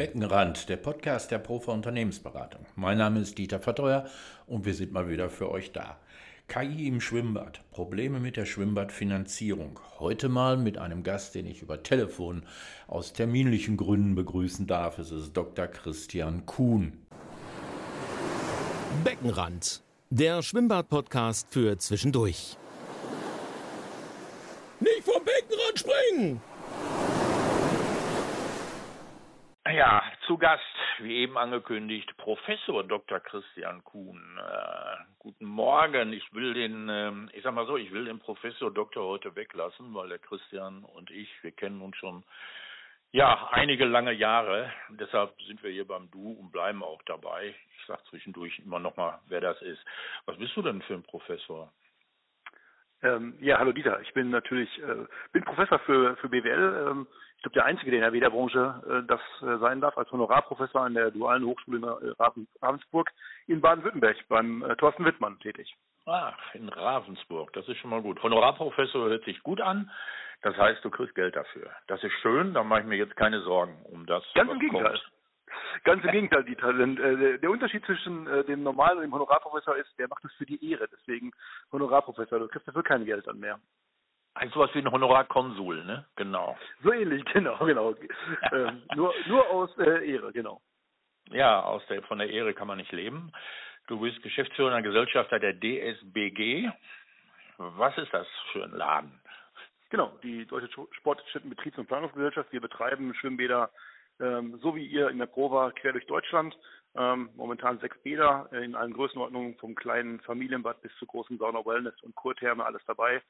Beckenrand, der Podcast der Profa Unternehmensberatung. Mein Name ist Dieter Verteuer und wir sind mal wieder für euch da. KI im Schwimmbad, Probleme mit der Schwimmbadfinanzierung. Heute mal mit einem Gast, den ich über Telefon aus terminlichen Gründen begrüßen darf. Es ist Dr. Christian Kuhn. Beckenrand, der Schwimmbad-Podcast für zwischendurch. Nicht vom Beckenrand springen! Ja, zu Gast, wie eben angekündigt, Professor Dr. Christian Kuhn. Äh, guten Morgen. Ich will den, äh, ich sag mal so, ich will den Professor Doktor heute weglassen, weil der Christian und ich, wir kennen uns schon ja einige lange Jahre. Deshalb sind wir hier beim Du und bleiben auch dabei. Ich sag zwischendurch immer noch mal, wer das ist. Was bist du denn für ein Professor? Ähm, ja, hallo Dieter. Ich bin natürlich äh, bin Professor für für BWL. Ähm, ich glaube der einzige, der in der WEDA-Branche äh, das äh, sein darf, als Honorarprofessor an der Dualen Hochschule in äh, Ravensburg in Baden-Württemberg beim äh, Thorsten Wittmann tätig. Ach, in Ravensburg, das ist schon mal gut. Honorarprofessor hört sich gut an. Das heißt, du kriegst Geld dafür. Das ist schön, da mache ich mir jetzt keine Sorgen um das. Ganz im Gegenteil. Kommt. Ganz im Gegenteil, Dieter. Denn, äh, der Unterschied zwischen äh, dem normalen und dem Honorarprofessor ist, der macht es für die Ehre. Deswegen Honorarprofessor. Du kriegst dafür kein Geld an mehr. Also sowas wie ein Honorarkonsul, ne? Genau. So ähnlich, genau, genau. ähm, nur, nur aus äh, Ehre, genau. Ja, aus der, von der Ehre kann man nicht leben. Du bist Geschäftsführer Gesellschafter der DSBG. Was ist das für ein Laden? Genau, die Deutsche Sportstätten Betriebs- und Planungsgesellschaft. Wir betreiben Schwimmbäder ähm, so wie ihr in der Prova quer durch Deutschland. Ähm, momentan sechs Bäder in allen Größenordnungen, vom kleinen Familienbad bis zu großen Sauna Wellness und Kurtherme, alles dabei.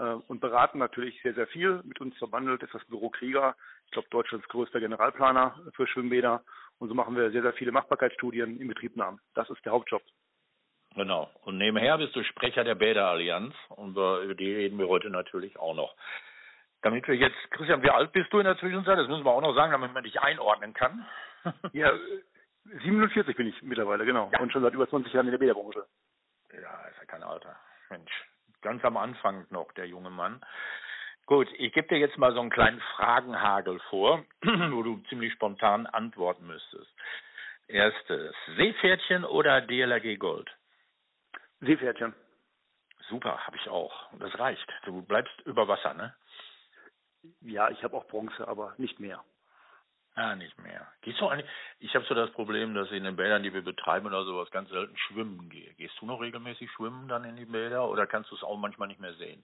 Äh, und beraten natürlich sehr, sehr viel. Mit uns verbandelt ist das Büro Krieger, ich glaube Deutschlands größter Generalplaner für Schwimmbäder. Und so machen wir sehr, sehr viele Machbarkeitsstudien in Betriebnahmen. Das ist der Hauptjob. Genau. Und nebenher bist du Sprecher der Bäderallianz und über die reden wir heute natürlich auch noch. Damit wir jetzt, Christian, wie alt bist du in der Zwischenzeit? Das müssen wir auch noch sagen, damit man dich einordnen kann. ja, 47 bin ich mittlerweile, genau. Ja. Und schon seit über 20 Jahren in der Bäderbranche. Ja, ist ja kein Alter. Mensch, ganz am Anfang noch, der junge Mann. Gut, ich gebe dir jetzt mal so einen kleinen Fragenhagel vor, wo du ziemlich spontan antworten müsstest. Erstes, Seepferdchen oder DLRG Gold? Seepferdchen. Super, habe ich auch. Das reicht. Du bleibst über Wasser, ne? Ja, ich habe auch Bronze, aber nicht mehr. Ah, nicht mehr. Gehst du eigentlich? Ich habe so das Problem, dass ich in den Bädern, die wir betreiben oder sowas, ganz selten schwimmen gehe. Gehst du noch regelmäßig schwimmen dann in die Bäder oder kannst du es auch manchmal nicht mehr sehen?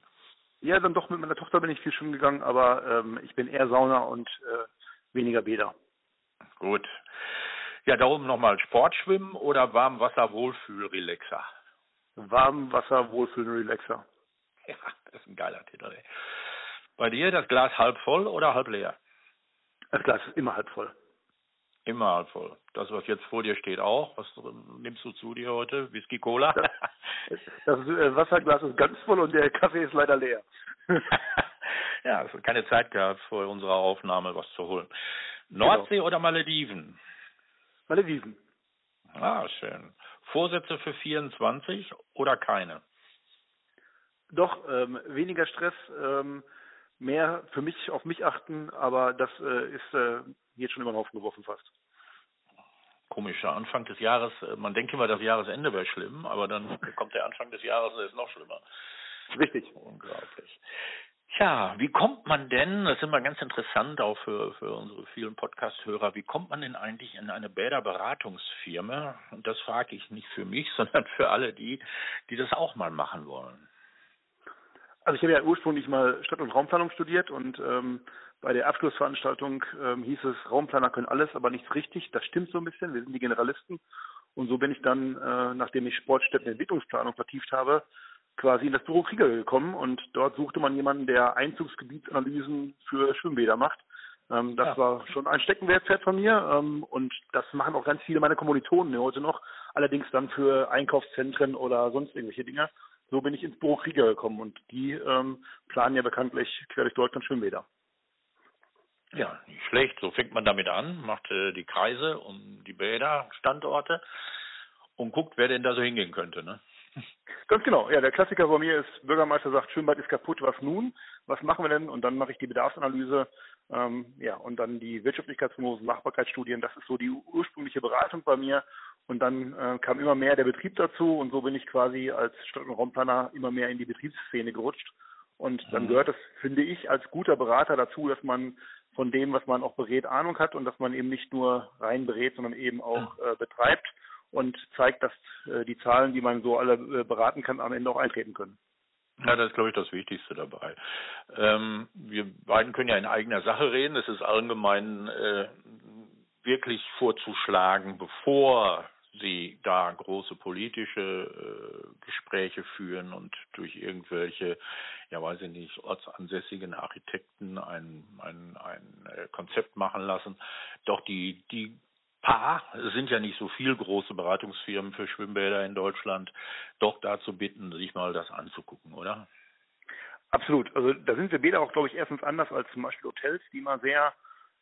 Ja, dann doch mit meiner Tochter bin ich viel schwimmen gegangen, aber ähm, ich bin eher Sauna und äh, weniger Bäder. Gut. Ja, darum nochmal Sportschwimmen oder Warmwasser-Wohlfühl-Relaxer? Warmwasser-Wohlfühl-Relaxer. Ja, das ist ein geiler Titel. Ey. Bei dir das Glas halb voll oder halb leer? Das Glas ist immer halb voll. Immer halb voll. Das, was jetzt vor dir steht, auch. Was nimmst du zu dir heute? Whisky Cola? Das, das äh, Wasserglas ist ganz voll und der Kaffee ist leider leer. ja, es hat keine Zeit gehabt, vor unserer Aufnahme was zu holen. Nordsee genau. oder Malediven? Malediven. Ah, schön. Vorsätze für 24 oder keine? Doch, ähm, weniger Stress. Ähm, mehr für mich auf mich achten, aber das äh, ist äh, jetzt schon immer einen Haufen geworfen fast. Komischer Anfang des Jahres, äh, man denkt immer, das Jahresende wäre schlimm, aber dann kommt der Anfang des Jahres und ist noch schlimmer. Richtig. Unglaublich. Tja, wie kommt man denn, das ist immer ganz interessant auch für, für unsere vielen Podcast-Hörer, wie kommt man denn eigentlich in eine Bäderberatungsfirma? Und das frage ich nicht für mich, sondern für alle die, die das auch mal machen wollen. Also ich habe ja ursprünglich mal Stadt- und Raumplanung studiert und ähm, bei der Abschlussveranstaltung ähm, hieß es, Raumplaner können alles, aber nichts richtig. Das stimmt so ein bisschen, wir sind die Generalisten. Und so bin ich dann, äh, nachdem ich Sportstättenentwicklungsplanung vertieft habe, quasi in das Büro Krieger gekommen und dort suchte man jemanden, der Einzugsgebietsanalysen für Schwimmbäder macht. Ähm, das ja. war schon ein Steckenwertpferd von mir ähm, und das machen auch ganz viele meiner Kommilitonen heute noch, allerdings dann für Einkaufszentren oder sonst irgendwelche Dinge so bin ich ins Büro Krieger gekommen und die ähm, planen ja bekanntlich quer durch Deutschland Schwimmbäder. Ja, nicht schlecht. So fängt man damit an, macht äh, die Kreise und die Bäder, Standorte und guckt, wer denn da so hingehen könnte. Ne? Ganz genau. Ja, der Klassiker bei mir ist, Bürgermeister sagt, Schwimmbad ist kaputt, was nun? Was machen wir denn? Und dann mache ich die Bedarfsanalyse, ähm, ja, und dann die Wirtschaftlichkeitsprognosen, Machbarkeitsstudien. Das ist so die ursprüngliche Beratung bei mir. Und dann äh, kam immer mehr der Betrieb dazu und so bin ich quasi als Stadt- und Raumplaner immer mehr in die Betriebsszene gerutscht. Und dann mhm. gehört das, finde ich, als guter Berater dazu, dass man von dem, was man auch berät, Ahnung hat und dass man eben nicht nur rein berät, sondern eben auch äh, betreibt und zeigt, dass äh, die Zahlen, die man so alle äh, beraten kann, am Ende auch eintreten können. Ja, das ist, glaube ich, das Wichtigste dabei. Ähm, wir beiden können ja in eigener Sache reden. Es ist allgemein äh, wirklich vorzuschlagen, bevor sie da große politische äh, Gespräche führen und durch irgendwelche, ja weiß ich nicht, ortsansässigen Architekten ein, ein, ein äh, Konzept machen lassen, doch die, die paar, es sind ja nicht so viele große Beratungsfirmen für Schwimmbäder in Deutschland, doch dazu bitten, sich mal das anzugucken, oder? Absolut. Also da sind wir Bäder auch, glaube ich, erstens anders als zum Beispiel Hotels, die mal sehr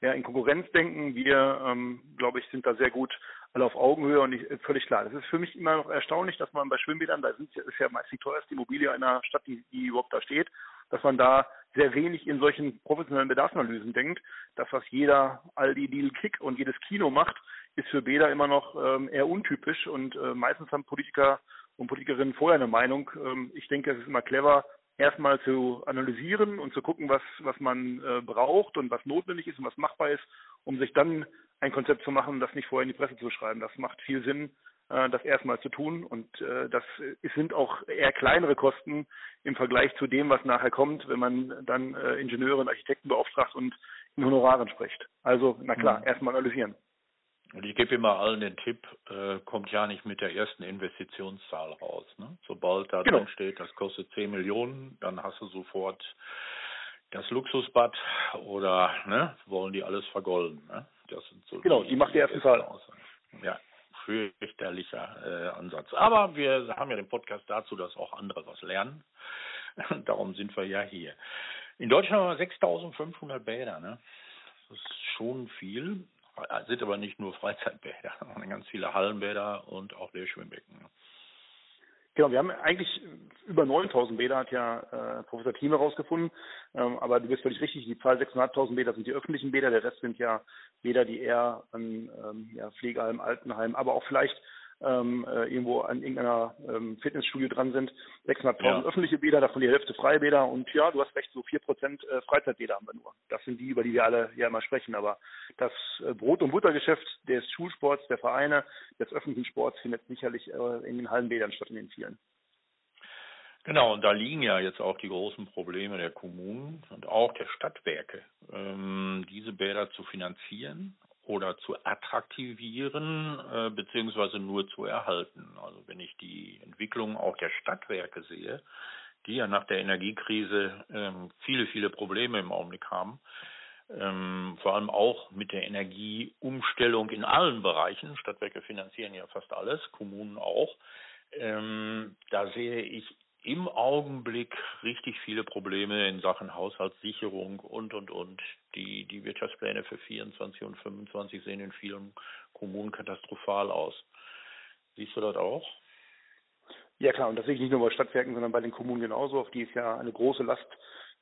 ja, in Konkurrenz denken. Wir, ähm, glaube ich, sind da sehr gut alle auf Augenhöhe und ich, völlig klar. Das ist für mich immer noch erstaunlich, dass man bei Schwimmbädern, da sind, ist ja meist die teuerste Immobilie einer Stadt, die, die überhaupt da steht, dass man da sehr wenig in solchen professionellen Bedarfsanalysen denkt. Das, was jeder Aldi, Deal, Kick und jedes Kino macht, ist für Bäder immer noch ähm, eher untypisch und äh, meistens haben Politiker und Politikerinnen vorher eine Meinung. Ähm, ich denke, es ist immer clever, erstmal zu analysieren und zu gucken, was, was man äh, braucht und was notwendig ist und was machbar ist, um sich dann ein Konzept zu machen, das nicht vorher in die Presse zu schreiben. Das macht viel Sinn, äh, das erstmal zu tun. Und äh, das sind auch eher kleinere Kosten im Vergleich zu dem, was nachher kommt, wenn man dann äh, Ingenieure und Architekten beauftragt und in Honoraren spricht. Also, na klar, mhm. erstmal analysieren. Und ich gebe immer allen den Tipp, äh, kommt ja nicht mit der ersten Investitionszahl raus. Ne? Sobald da genau. drin steht, das kostet 10 Millionen, dann hast du sofort das Luxusbad oder ne, wollen die alles vergolden. Ne? Das sind so genau, die, die macht die erste Zahl. Ja, fürchterlicher äh, Ansatz. Aber wir haben ja den Podcast dazu, dass auch andere was lernen. Darum sind wir ja hier. In Deutschland haben wir 6500 Bäder. Ne? Das ist schon viel. Sind aber nicht nur Freizeitbäder, sondern ganz viele Hallenbäder und auch Leerschwimmbecken. Genau, wir haben eigentlich über 9000 Bäder, hat ja äh, Professor Thieme herausgefunden. Ähm, aber du bist völlig richtig, die Zahl 6.500 Bäder sind die öffentlichen Bäder, der Rest sind ja Bäder, die eher an ähm, ja, Pflegeheim, Altenheim, aber auch vielleicht ähm, äh, irgendwo an irgendeiner ähm, Fitnessstudio dran sind. 600.000 ja. öffentliche Bäder, davon die Hälfte freie Bäder und ja, du hast recht, so 4% äh, Freizeitbäder haben wir nur. Das sind die, über die wir alle ja immer sprechen. Aber das äh, Brot- und Buttergeschäft des Schulsports, der Vereine, des öffentlichen Sports findet sicherlich äh, in den Hallenbädern statt, in den vielen. Genau, und da liegen ja jetzt auch die großen Probleme der Kommunen und auch der Stadtwerke, ähm, diese Bäder zu finanzieren oder zu attraktivieren äh, beziehungsweise nur zu erhalten. Also wenn ich die Entwicklung auch der Stadtwerke sehe, die ja nach der Energiekrise ähm, viele, viele Probleme im Augenblick haben, ähm, vor allem auch mit der Energieumstellung in allen Bereichen. Stadtwerke finanzieren ja fast alles, Kommunen auch. Ähm, da sehe ich im Augenblick richtig viele Probleme in Sachen Haushaltssicherung und, und, und. Die, die Wirtschaftspläne für 24 und 25 sehen in vielen Kommunen katastrophal aus. Siehst du das auch? Ja klar, und das sehe ich nicht nur bei Stadtwerken, sondern bei den Kommunen genauso. Auf die ist ja eine große Last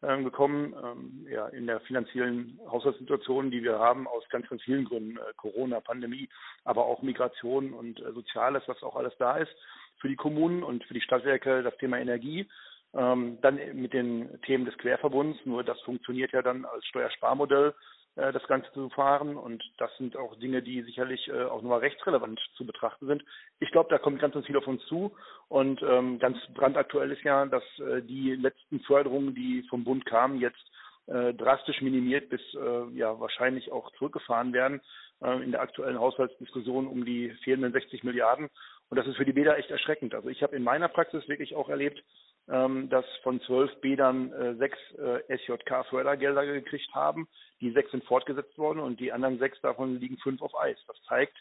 äh, gekommen, ähm, ja, in der finanziellen Haushaltssituation, die wir haben, aus ganz, ganz vielen Gründen, äh, Corona, Pandemie, aber auch Migration und äh, Soziales, was auch alles da ist für die Kommunen und für die Stadtwerke das Thema Energie. Ähm, dann mit den Themen des Querverbunds, nur das funktioniert ja dann als Steuersparmodell, äh, das Ganze zu fahren. Und das sind auch Dinge, die sicherlich äh, auch nochmal rechtsrelevant zu betrachten sind. Ich glaube, da kommt ganz, ganz viel auf uns zu. Und ähm, ganz brandaktuell ist ja, dass äh, die letzten Förderungen, die vom Bund kamen, jetzt äh, drastisch minimiert bis äh, ja wahrscheinlich auch zurückgefahren werden äh, in der aktuellen Haushaltsdiskussion um die fehlenden 60 Milliarden. Und das ist für die Bäder echt erschreckend. Also ich habe in meiner Praxis wirklich auch erlebt, ähm, dass von zwölf Bädern äh, sechs äh, SJK-Fördergelder gekriegt haben. Die sechs sind fortgesetzt worden und die anderen sechs davon liegen fünf auf Eis. Das zeigt,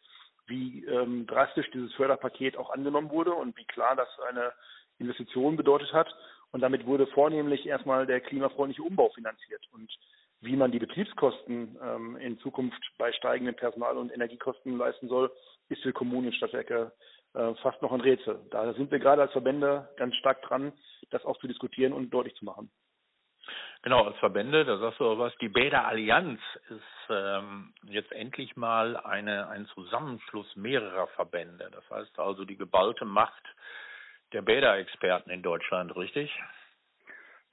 wie ähm, drastisch dieses Förderpaket auch angenommen wurde und wie klar das eine Investition bedeutet hat. Und damit wurde vornehmlich erstmal der klimafreundliche Umbau finanziert. Und wie man die Betriebskosten ähm, in Zukunft bei steigenden Personal- und Energiekosten leisten soll, ist für Kommunen und Stadtwerke äh, fast noch ein Rätsel. Da sind wir gerade als Verbände ganz stark dran, das auch zu diskutieren und deutlich zu machen. Genau, als Verbände, da sagst du auch was, die Bäder Allianz ist ähm, jetzt endlich mal eine, ein Zusammenschluss mehrerer Verbände. Das heißt also die geballte Macht der Bäderexperten in Deutschland, richtig?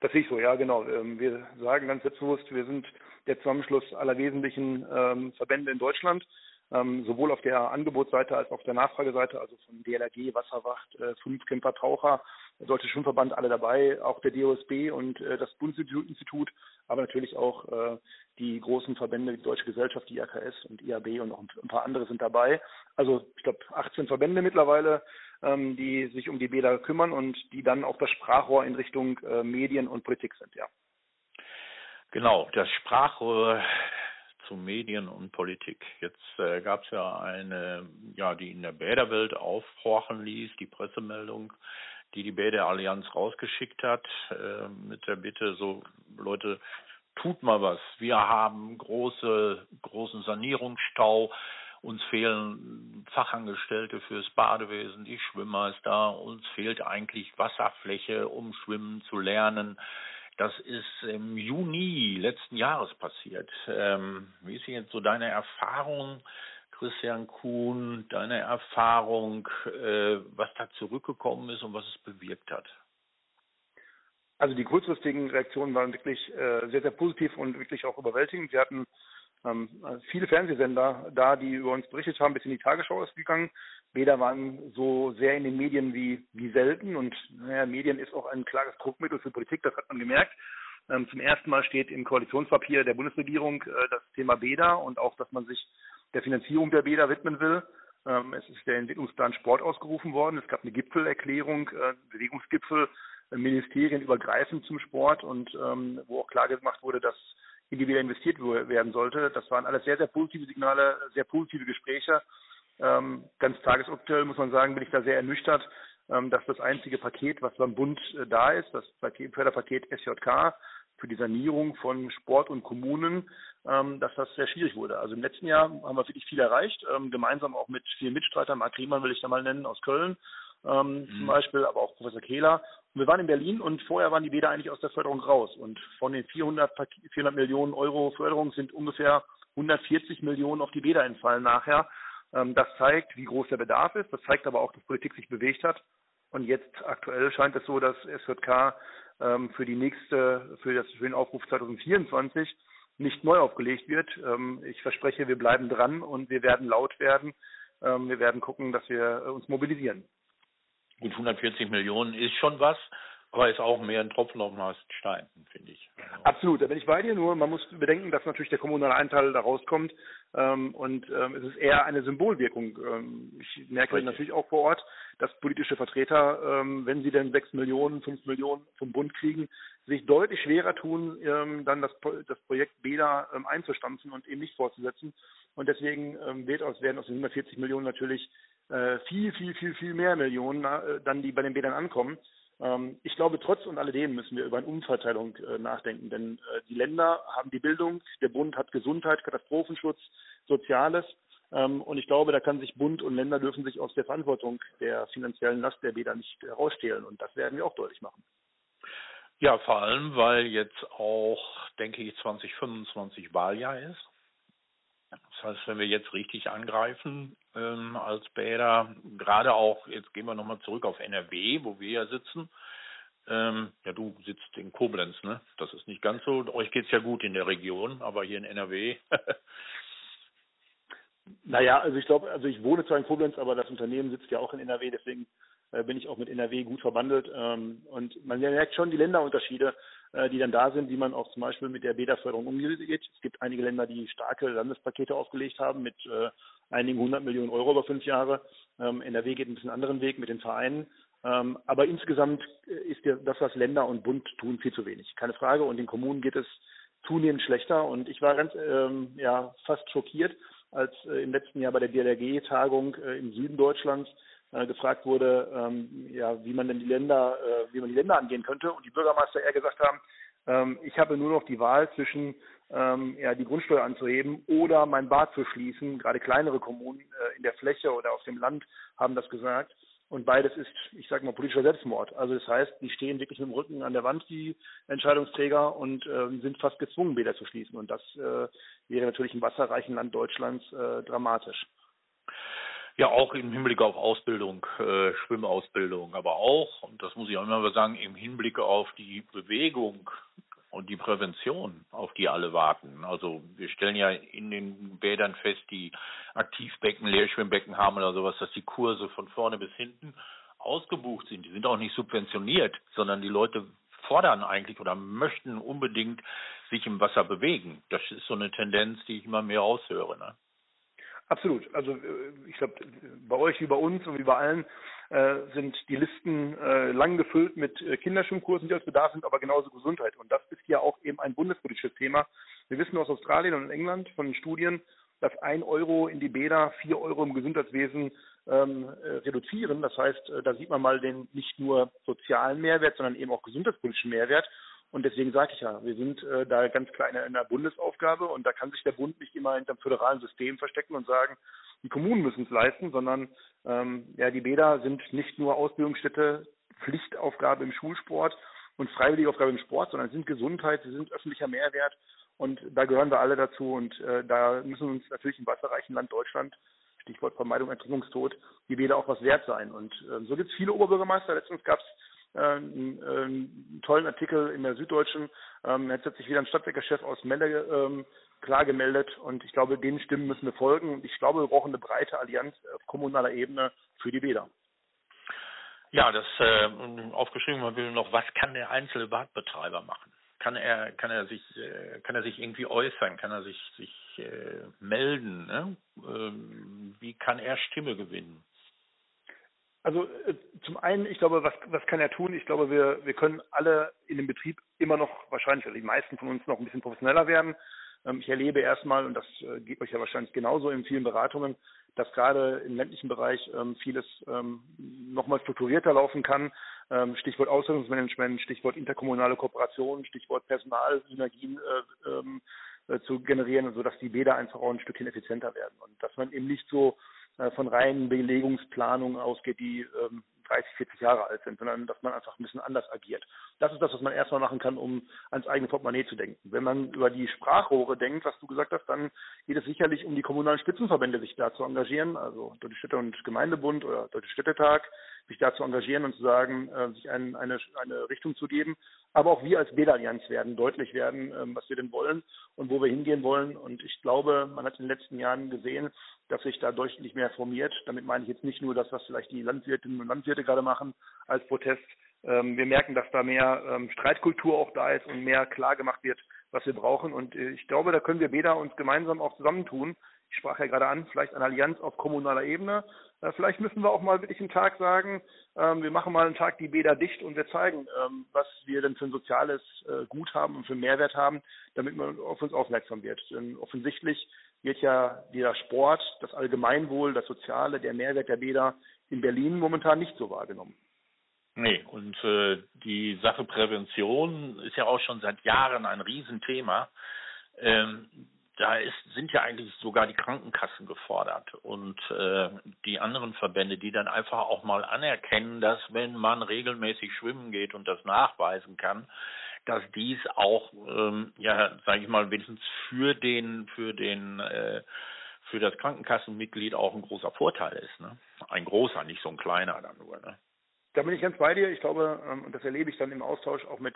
Das ich so, ja, genau. Ähm, wir sagen ganz selbstbewusst, wir sind der Zusammenschluss aller wesentlichen ähm, Verbände in Deutschland, ähm, sowohl auf der Angebotsseite als auch auf der Nachfrageseite, also von DLRG, Wasserwacht, äh, Fünfkämpfer, Taucher, Deutsche Schwimmverband, alle dabei, auch der DOSB und äh, das Bundesinstitut, aber natürlich auch äh, die großen Verbände, die Deutsche Gesellschaft, die IAKS und IAB und noch ein paar andere sind dabei. Also ich glaube 18 Verbände mittlerweile ähm, die sich um die Bäder kümmern und die dann auch das Sprachrohr in Richtung äh, Medien und Politik sind, ja. Genau, das Sprachrohr zu Medien und Politik. Jetzt äh, gab es ja eine, ja, die in der Bäderwelt aufhorchen ließ, die Pressemeldung, die die Bäderallianz rausgeschickt hat, äh, mit der Bitte, so Leute, tut mal was. Wir haben große, großen Sanierungsstau. Uns fehlen Fachangestellte fürs Badewesen, die Schwimmmeister. Uns fehlt eigentlich Wasserfläche, um schwimmen zu lernen. Das ist im Juni letzten Jahres passiert. Ähm, wie ist jetzt so deine Erfahrung, Christian Kuhn, deine Erfahrung, äh, was da zurückgekommen ist und was es bewirkt hat? Also die kurzfristigen Reaktionen waren wirklich äh, sehr, sehr positiv und wirklich auch überwältigend. Wir hatten ähm, viele Fernsehsender da, die über uns berichtet haben, bis in die Tagesschau ist gegangen. Bäder waren so sehr in den Medien wie, wie selten und naja, Medien ist auch ein klares Druckmittel für Politik, das hat man gemerkt. Ähm, zum ersten Mal steht im Koalitionspapier der Bundesregierung äh, das Thema Bäder und auch, dass man sich der Finanzierung der Bäder widmen will. Ähm, es ist der Entwicklungsplan Sport ausgerufen worden. Es gab eine Gipfelerklärung, äh, Bewegungsgipfel, äh, ministerienübergreifend zum Sport und ähm, wo auch klar gemacht wurde, dass in die wieder investiert werden sollte. Das waren alles sehr, sehr positive Signale, sehr positive Gespräche. Ähm, ganz tagesaktuell muss man sagen, bin ich da sehr ernüchtert, dass das einzige Paket, was beim Bund äh, da ist, das Paket, Förderpaket SJK für die Sanierung von Sport und Kommunen, ähm, dass das sehr schwierig wurde. Also im letzten Jahr haben wir wirklich viel erreicht, ähm, gemeinsam auch mit vielen Mitstreitern, Marc Riemann will ich da mal nennen, aus Köln ähm, mhm. zum Beispiel, aber auch Professor Kehler, wir waren in Berlin und vorher waren die Bäder eigentlich aus der Förderung raus. Und von den 400, 400 Millionen Euro Förderung sind ungefähr 140 Millionen auf die Bäder entfallen nachher. Das zeigt, wie groß der Bedarf ist. Das zeigt aber auch, dass Politik sich bewegt hat. Und jetzt aktuell scheint es so, dass SJK ähm, für die nächste, für, das, für den Aufruf 2024 nicht neu aufgelegt wird. Ähm, ich verspreche, wir bleiben dran und wir werden laut werden. wir werden gucken, dass wir uns mobilisieren. Gut, 140 Millionen ist schon was, aber ist auch mehr ein Tropfen auf den heißen Stein, finde ich. Absolut, da bin ich bei dir. Nur man muss bedenken, dass natürlich der kommunale Einteil da rauskommt. Ähm, und ähm, es ist eher eine Symbolwirkung. Ähm, ich merke Richtig. natürlich auch vor Ort, dass politische Vertreter, ähm, wenn sie denn sechs Millionen, fünf Millionen vom Bund kriegen, sich deutlich schwerer tun, ähm, dann das, das Projekt BEDA ähm, einzustampfen und eben nicht fortzusetzen. Und deswegen wird aus, werden aus den 140 Millionen natürlich äh, viel, viel, viel, viel mehr Millionen äh, dann, die bei den Bädern ankommen. Ähm, ich glaube, trotz und alledem müssen wir über eine Umverteilung äh, nachdenken, denn äh, die Länder haben die Bildung, der Bund hat Gesundheit, Katastrophenschutz, Soziales. Ähm, und ich glaube, da kann sich Bund und Länder dürfen sich aus der Verantwortung der finanziellen Last der Bäder nicht herausstehlen. Und das werden wir auch deutlich machen. Ja, vor allem, weil jetzt auch, denke ich, 2025 Wahljahr ist. Das heißt, wenn wir jetzt richtig angreifen ähm, als Bäder, gerade auch, jetzt gehen wir nochmal zurück auf NRW, wo wir ja sitzen. Ähm, ja, du sitzt in Koblenz, ne? Das ist nicht ganz so. Euch geht's ja gut in der Region, aber hier in NRW. naja, also ich glaube, also ich wohne zwar in Koblenz, aber das Unternehmen sitzt ja auch in NRW, deswegen äh, bin ich auch mit NRW gut verbandelt. Ähm, und man merkt schon die Länderunterschiede, die dann da sind, wie man auch zum Beispiel mit der Bäderförderung umgeht. Es gibt einige Länder, die starke Landespakete aufgelegt haben mit äh, einigen hundert Millionen Euro über fünf Jahre. Ähm, NRW geht ein bisschen anderen Weg mit den Vereinen. Ähm, aber insgesamt ist ja das, was Länder und Bund tun, viel zu wenig. Keine Frage. Und den Kommunen geht es zunehmend schlechter. Und ich war ganz ähm, ja fast schockiert, als äh, im letzten Jahr bei der DLRG-Tagung äh, im Süden Deutschlands äh, gefragt wurde, ähm, ja, wie man denn die Länder, äh, wie man die Länder angehen könnte und die Bürgermeister eher gesagt haben, ähm, ich habe nur noch die Wahl zwischen ähm, ja, die Grundsteuer anzuheben oder mein Bad zu schließen. Gerade kleinere Kommunen äh, in der Fläche oder auf dem Land haben das gesagt. Und beides ist, ich sage mal, politischer Selbstmord. Also das heißt, die stehen wirklich mit dem Rücken an der Wand, die Entscheidungsträger, und äh, sind fast gezwungen, Bäder zu schließen. Und das äh, wäre natürlich im wasserreichen Land Deutschlands äh, dramatisch. Ja, auch im Hinblick auf Ausbildung, äh, Schwimmausbildung, aber auch, und das muss ich auch immer sagen, im Hinblick auf die Bewegung und die Prävention, auf die alle warten. Also wir stellen ja in den Bädern fest, die Aktivbecken, Leerschwimmbecken haben oder sowas, dass die Kurse von vorne bis hinten ausgebucht sind. Die sind auch nicht subventioniert, sondern die Leute fordern eigentlich oder möchten unbedingt sich im Wasser bewegen. Das ist so eine Tendenz, die ich immer mehr raushöre. Ne? Absolut. Also äh, ich glaube, bei euch wie bei uns und wie bei allen äh, sind die Listen äh, lang gefüllt mit äh, Kinderschwimmkursen, die als Bedarf sind, aber genauso Gesundheit. Und das ist ja auch eben ein bundespolitisches Thema. Wir wissen aus Australien und England von Studien, dass ein Euro in die Bäder vier Euro im Gesundheitswesen ähm, äh, reduzieren. Das heißt, äh, da sieht man mal den nicht nur sozialen Mehrwert, sondern eben auch gesundheitspolitischen Mehrwert. Und deswegen sage ich ja, wir sind äh, da ganz klar in einer Bundesaufgabe und da kann sich der Bund nicht immer hinter dem föderalen System verstecken und sagen, die Kommunen müssen es leisten, sondern ähm, ja, die Bäder sind nicht nur Ausbildungsstätte, Pflichtaufgabe im Schulsport und freiwillige Aufgabe im Sport, sondern sind Gesundheit, sie sind öffentlicher Mehrwert und da gehören wir alle dazu und äh, da müssen uns natürlich im wasserreichen Land Deutschland Stichwort Vermeidung Ertrinkungstod, die Bäder auch was wert sein. Und äh, so gibt es viele Oberbürgermeister. Letztens gab es einen, äh, einen tollen Artikel in der Süddeutschen. Ähm, jetzt hat sich wieder ein Stadtwerkechef aus Melle ähm, klar gemeldet und ich glaube, den Stimmen müssen wir folgen. Und ich glaube, wir brauchen eine breite Allianz auf kommunaler Ebene für die Bäder. Ja, das äh, aufgeschrieben man will noch, was kann der einzelne Badbetreiber machen? Kann er, kann er sich, äh, kann er sich irgendwie äußern? Kann er sich, sich äh, melden? Ne? Ähm, wie kann er Stimme gewinnen? Also äh, zum einen, ich glaube, was, was kann er tun? Ich glaube, wir, wir können alle in dem Betrieb immer noch wahrscheinlich, also die meisten von uns noch ein bisschen professioneller werden. Ähm, ich erlebe erstmal, und das äh, geht euch ja wahrscheinlich genauso in vielen Beratungen, dass gerade im ländlichen Bereich ähm, vieles ähm, nochmal strukturierter laufen kann. Stichwort Ausbildungsmanagement, Stichwort interkommunale Kooperation, Stichwort Personalsynergien äh, zu generieren, sodass die Bäder einfach auch ein Stückchen effizienter werden und dass man eben nicht so von reinen Belegungsplanungen ausgeht, die ähm, 30, 40 Jahre alt sind, sondern dass man einfach ein bisschen anders agiert. Das ist das, was man erstmal machen kann, um ans eigene Portemonnaie zu denken. Wenn man über die Sprachrohre denkt, was du gesagt hast, dann geht es sicherlich um die kommunalen Spitzenverbände, sich da zu engagieren, also Deutsche Städte und Gemeindebund oder Deutsche Städtetag, sich da zu engagieren und zu sagen, äh, sich ein, eine, eine Richtung zu geben. Aber auch wir als Bäderallianz werden deutlich werden, ähm, was wir denn wollen und wo wir hingehen wollen. Und ich glaube, man hat in den letzten Jahren gesehen, dass sich da deutlich mehr formiert. Damit meine ich jetzt nicht nur das, was vielleicht die Landwirtinnen und Landwirte gerade machen als Protest. Ähm, wir merken, dass da mehr ähm, Streitkultur auch da ist und mehr klar gemacht wird, was wir brauchen. Und äh, ich glaube, da können wir Bäder uns gemeinsam auch zusammentun. Ich sprach ja gerade an, vielleicht eine Allianz auf kommunaler Ebene. Äh, vielleicht müssen wir auch mal wirklich einen Tag sagen, ähm, wir machen mal einen Tag die Bäder dicht und wir zeigen, ähm, was wir denn für ein soziales äh, Gut haben und für einen Mehrwert haben, damit man auf uns aufmerksam wird. Denn offensichtlich wird ja dieser Sport, das Allgemeinwohl, das Soziale, der Mehrwert der Bäder in Berlin momentan nicht so wahrgenommen. Nee, und äh, die Sache Prävention ist ja auch schon seit Jahren ein Riesenthema. Ähm, da ist, sind ja eigentlich sogar die Krankenkassen gefordert und äh, die anderen Verbände, die dann einfach auch mal anerkennen, dass wenn man regelmäßig schwimmen geht und das nachweisen kann, dass dies auch, ähm, ja, sage ich mal, wenigstens für den, für den, äh, für das Krankenkassenmitglied auch ein großer Vorteil ist. Ne? Ein großer, nicht so ein kleiner dann nur. Ne? Da bin ich ganz bei dir. Ich glaube, ähm, und das erlebe ich dann im Austausch auch mit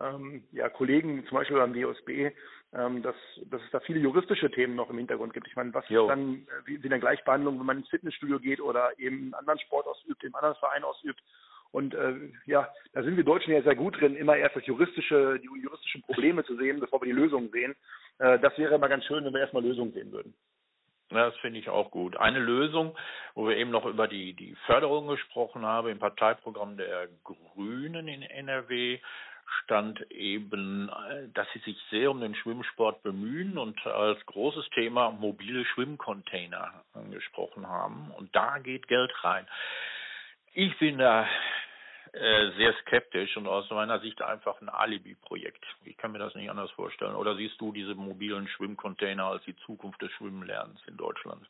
ähm, ja, Kollegen, zum Beispiel beim DOSB, ähm, dass, dass es da viele juristische Themen noch im Hintergrund gibt. Ich meine, was jo. ist dann äh, wie, wie eine Gleichbehandlung, wenn man ins Fitnessstudio geht oder eben einen anderen Sport ausübt, im anderen Verein ausübt? Und äh, ja, da sind wir Deutschen ja sehr gut drin, immer erst das juristische, die juristischen Probleme zu sehen, bevor wir die Lösungen sehen. Äh, das wäre immer ganz schön, wenn wir erstmal Lösungen sehen würden. Ja, das finde ich auch gut. Eine Lösung, wo wir eben noch über die, die Förderung gesprochen haben, im Parteiprogramm der Grünen in NRW stand eben, äh, dass sie sich sehr um den Schwimmsport bemühen und als großes Thema mobile Schwimmcontainer angesprochen haben. Und da geht Geld rein. Ich bin da äh, sehr skeptisch und aus meiner Sicht einfach ein Alibi-Projekt. Ich kann mir das nicht anders vorstellen. Oder siehst du diese mobilen Schwimmcontainer als die Zukunft des Schwimmenlernens in Deutschland?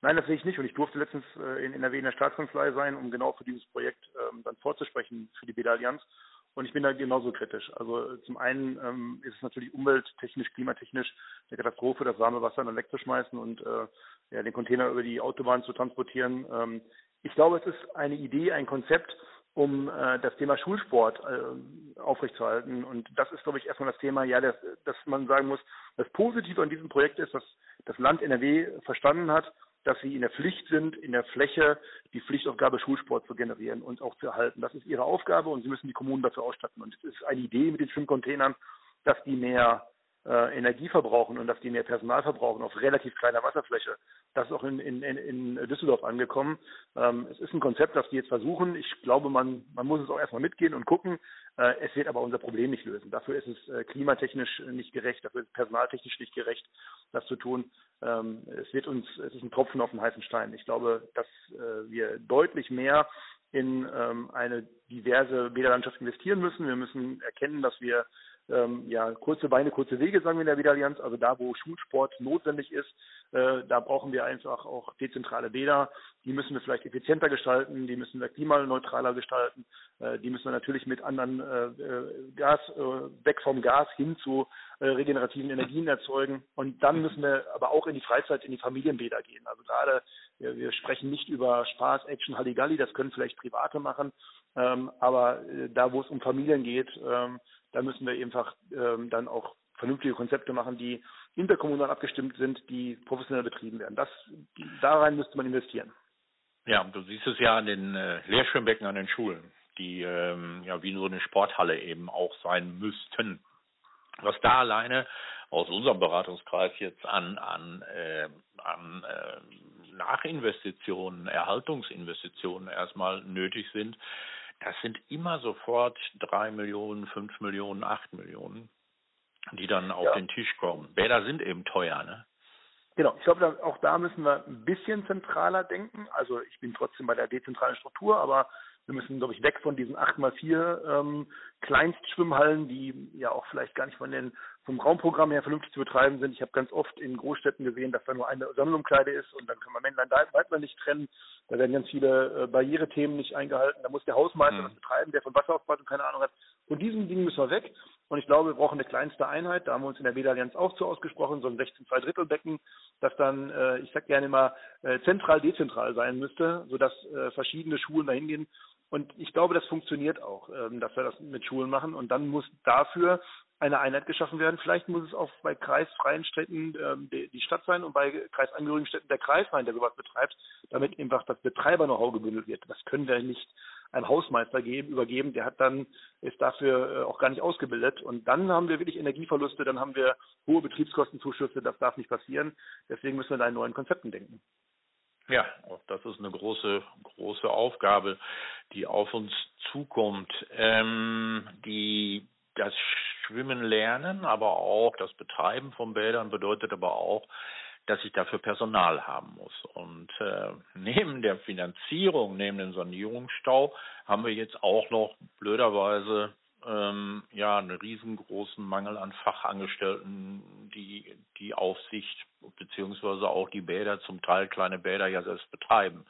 Nein, das sehe ich nicht. Und ich durfte letztens äh, in NRW in der Staatskanzlei sein, um genau für dieses Projekt ähm, dann vorzusprechen für die Bäderallianz. Und ich bin da genauso kritisch. Also zum einen ähm, ist es natürlich umwelttechnisch, klimatechnisch eine Katastrophe, das warme Wasser dann wegzuschmeißen und äh, ja, den Container über die Autobahn zu transportieren. Ähm, ich glaube, es ist eine Idee, ein Konzept, um äh, das Thema Schulsport äh, aufrechtzuerhalten. Und das ist, glaube ich, erstmal das Thema, ja, dass, dass man sagen muss, das Positive an diesem Projekt ist, dass das Land NRW verstanden hat, dass sie in der Pflicht sind, in der Fläche die Pflichtaufgabe Schulsport zu generieren und auch zu erhalten. Das ist ihre Aufgabe und sie müssen die Kommunen dafür ausstatten. Und es ist eine Idee mit den Schwimmcontainern, dass die mehr äh, Energie verbrauchen und dass die mehr Personal verbrauchen auf relativ kleiner Wasserfläche. Das ist auch in, in, in Düsseldorf angekommen. Ähm, es ist ein Konzept, das die jetzt versuchen. Ich glaube, man, man muss es auch erstmal mitgehen und gucken. Äh, es wird aber unser Problem nicht lösen. Dafür ist es äh, klimatechnisch nicht gerecht, dafür ist es personaltechnisch nicht gerecht, das zu tun. Ähm, es wird uns, es ist ein Tropfen auf den heißen Stein. Ich glaube, dass äh, wir deutlich mehr in ähm, eine diverse Bäderlandschaft investieren müssen. Wir müssen erkennen, dass wir ähm, ja, kurze Beine, kurze Wege, sagen wir in der Wiederallianz. Also da, wo Schulsport notwendig ist, äh, da brauchen wir einfach auch dezentrale Bäder. Die müssen wir vielleicht effizienter gestalten, die müssen wir klimaneutraler gestalten, äh, die müssen wir natürlich mit anderen äh, äh Gas, äh, weg vom Gas hin zu äh, regenerativen Energien erzeugen. Und dann müssen wir aber auch in die Freizeit, in die Familienbäder gehen. Also gerade, wir, wir sprechen nicht über Spaß, Action, Halligalli, das können vielleicht Private machen, ähm, aber da, wo es um Familien geht, ähm, da müssen wir einfach ähm, dann auch vernünftige Konzepte machen, die interkommunal abgestimmt sind, die professionell betrieben werden. Das, da rein müsste man investieren. Ja, du siehst es ja an den äh, Lehrschwimmbecken an den Schulen, die ähm, ja wie so eine Sporthalle eben auch sein müssten. Was da alleine aus unserem Beratungskreis jetzt an an äh, an äh, Nachinvestitionen, Erhaltungsinvestitionen erstmal nötig sind, das sind immer sofort drei Millionen, fünf Millionen, acht Millionen, die dann auf ja. den Tisch kommen. Bäder sind eben teuer, ne? Genau, ich glaube, auch da müssen wir ein bisschen zentraler denken. Also ich bin trotzdem bei der dezentralen Struktur, aber wir müssen, glaube ich, weg von diesen 8x4 ähm, Kleinstschwimmhallen, die ja auch vielleicht gar nicht von den, vom Raumprogramm her vernünftig zu betreiben sind. Ich habe ganz oft in Großstädten gesehen, dass da nur eine Sammelumkleide ist und dann kann man Männlein Weiblein nicht trennen. Da werden ganz viele äh, Barrierethemen nicht eingehalten. Da muss der Hausmeister mhm. das betreiben, der von Wasseraufbereitung keine Ahnung hat. Von diesen Dingen müssen wir weg. Und ich glaube, wir brauchen eine kleinste Einheit. Da haben wir uns in der Bäderallianz auch zu ausgesprochen, so ein 16 2 Drittel Becken, das dann, äh, ich sag gerne immer, äh, zentral dezentral sein müsste, sodass äh, verschiedene Schulen dahin gehen und ich glaube, das funktioniert auch, ähm, dass wir das mit Schulen machen. Und dann muss dafür eine Einheit geschaffen werden. Vielleicht muss es auch bei kreisfreien Städten ähm, die Stadt sein und bei kreisangehörigen Städten der Kreis sein, der sowas betreibt, damit einfach das Betreiber-Know-how gebündelt wird. Das können wir nicht einem Hausmeister geben, übergeben, der hat dann, ist dafür äh, auch gar nicht ausgebildet. Und dann haben wir wirklich Energieverluste, dann haben wir hohe Betriebskostenzuschüsse, das darf nicht passieren. Deswegen müssen wir da in neuen Konzepten denken. Ja, auch das ist eine große, große Aufgabe, die auf uns zukommt. Ähm, die, das Schwimmen lernen, aber auch das Betreiben von Bädern bedeutet aber auch, dass ich dafür Personal haben muss. Und äh, neben der Finanzierung, neben dem Sanierungsstau, haben wir jetzt auch noch blöderweise ähm, ja einen riesengroßen Mangel an Fachangestellten, die die Aufsicht beziehungsweise auch die Bäder, zum Teil kleine Bäder ja selbst betreiben.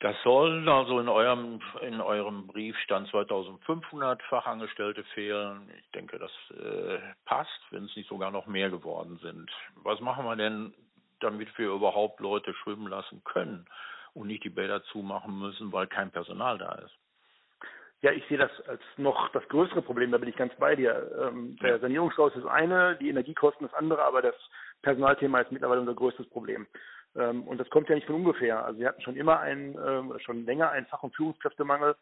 Das sollen also in eurem in eurem Brief stand 2500 Fachangestellte fehlen. Ich denke, das äh, passt, wenn es nicht sogar noch mehr geworden sind. Was machen wir denn, damit wir überhaupt Leute schwimmen lassen können und nicht die Bäder zumachen müssen, weil kein Personal da ist? Ja, ich sehe das als noch das größere Problem, da bin ich ganz bei dir. Ähm, der Sanierungsstau ist das eine, die Energiekosten das andere, aber das Personalthema ist mittlerweile unser größtes Problem. Ähm, und das kommt ja nicht von ungefähr. Also wir hatten schon immer einen, äh, schon länger einen Fach- und Führungskräftemangel.